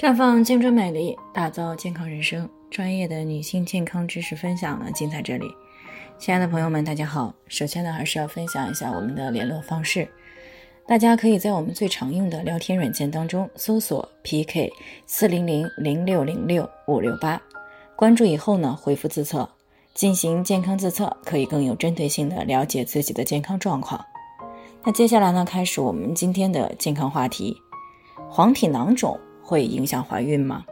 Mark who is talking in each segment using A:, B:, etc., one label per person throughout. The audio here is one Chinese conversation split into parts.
A: 绽放青春美丽，打造健康人生。专业的女性健康知识分享呢，尽在这里。亲爱的朋友们，大家好。首先呢，还是要分享一下我们的联络方式。大家可以在我们最常用的聊天软件当中搜索 PK 四零零零六零六五六八，关注以后呢，回复自测进行健康自测，可以更有针对性的了解自己的健康状况。那接下来呢，开始我们今天的健康话题：黄体囊肿。会影响怀孕吗？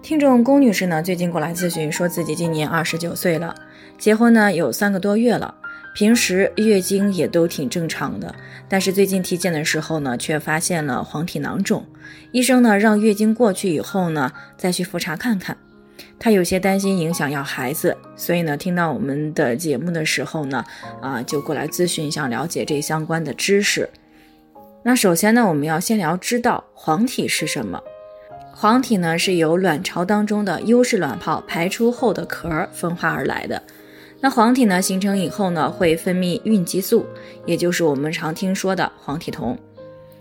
A: 听众龚女士呢，最近过来咨询，说自己今年二十九岁了，结婚呢有三个多月了，平时月经也都挺正常的，但是最近体检的时候呢，却发现了黄体囊肿。医生呢让月经过去以后呢，再去复查看看。她有些担心影响要孩子，所以呢，听到我们的节目的时候呢，啊，就过来咨询，想了解这相关的知识。那首先呢，我们要先聊知道黄体是什么。黄体呢是由卵巢当中的优势卵泡排出后的壳分化而来的。那黄体呢形成以后呢，会分泌孕激素，也就是我们常听说的黄体酮。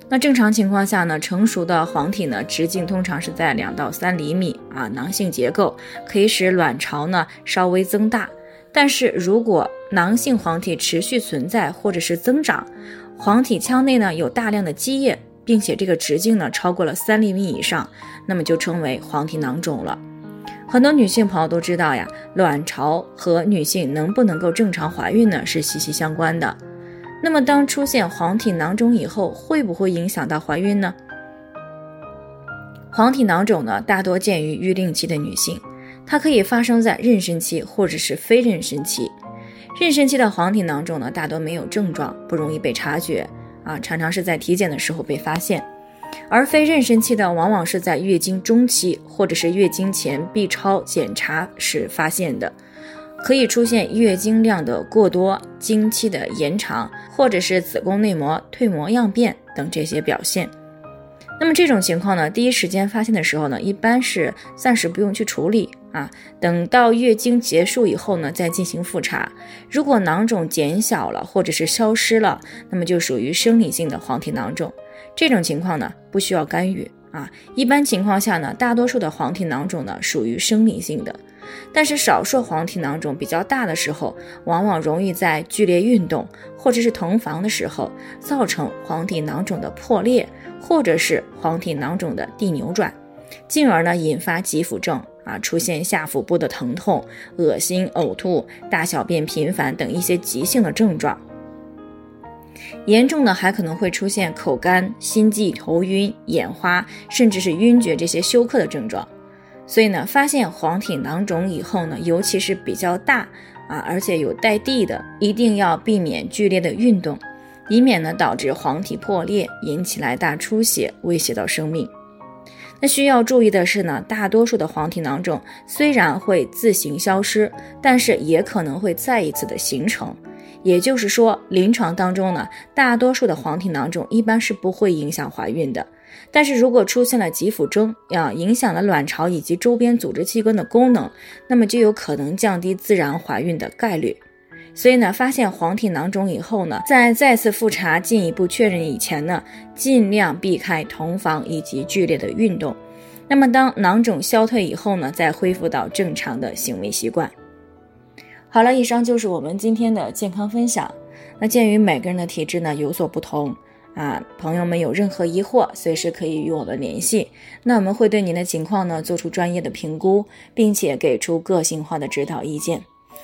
A: 那正常情况下呢，成熟的黄体呢直径通常是在两到三厘米啊，囊性结构可以使卵巢呢稍微增大。但是如果囊性黄体持续存在或者是增长，黄体腔内呢有大量的积液，并且这个直径呢超过了三厘米以上，那么就称为黄体囊肿了。很多女性朋友都知道呀，卵巢和女性能不能够正常怀孕呢是息息相关的。那么当出现黄体囊肿以后，会不会影响到怀孕呢？黄体囊肿呢大多见于育龄期的女性，它可以发生在妊娠期或者是非妊娠期。妊娠期的黄体囊肿呢，大多没有症状，不容易被察觉啊，常常是在体检的时候被发现；而非妊娠期的，往往是在月经中期或者是月经前 B 超检查时发现的，可以出现月经量的过多、经期的延长，或者是子宫内膜蜕膜样变等这些表现。那么这种情况呢，第一时间发现的时候呢，一般是暂时不用去处理。啊，等到月经结束以后呢，再进行复查。如果囊肿减小了或者是消失了，那么就属于生理性的黄体囊肿。这种情况呢，不需要干预啊。一般情况下呢，大多数的黄体囊肿呢属于生理性的，但是少数黄体囊肿比较大的时候，往往容易在剧烈运动或者是同房的时候造成黄体囊肿的破裂，或者是黄体囊肿的地扭转，进而呢引发急腹症。啊，出现下腹部的疼痛、恶心、呕吐、大小便频繁等一些急性的症状，严重的还可能会出现口干、心悸、头晕、眼花，甚至是晕厥这些休克的症状。所以呢，发现黄体囊肿以后呢，尤其是比较大啊，而且有带蒂的，一定要避免剧烈的运动，以免呢导致黄体破裂，引起来大出血，威胁到生命。那需要注意的是呢，大多数的黄体囊肿虽然会自行消失，但是也可能会再一次的形成。也就是说，临床当中呢，大多数的黄体囊肿一般是不会影响怀孕的。但是如果出现了急腹征啊，影响了卵巢以及周边组织器官的功能，那么就有可能降低自然怀孕的概率。所以呢，发现黄体囊肿以后呢，在再次复查进一步确认以前呢，尽量避开同房以及剧烈的运动。那么当囊肿消退以后呢，再恢复到正常的行为习惯。好了，以上就是我们今天的健康分享。那鉴于每个人的体质呢有所不同啊，朋友们有任何疑惑，随时可以与我们联系。那我们会对您的情况呢做出专业的评估，并且给出个性化的指导意见。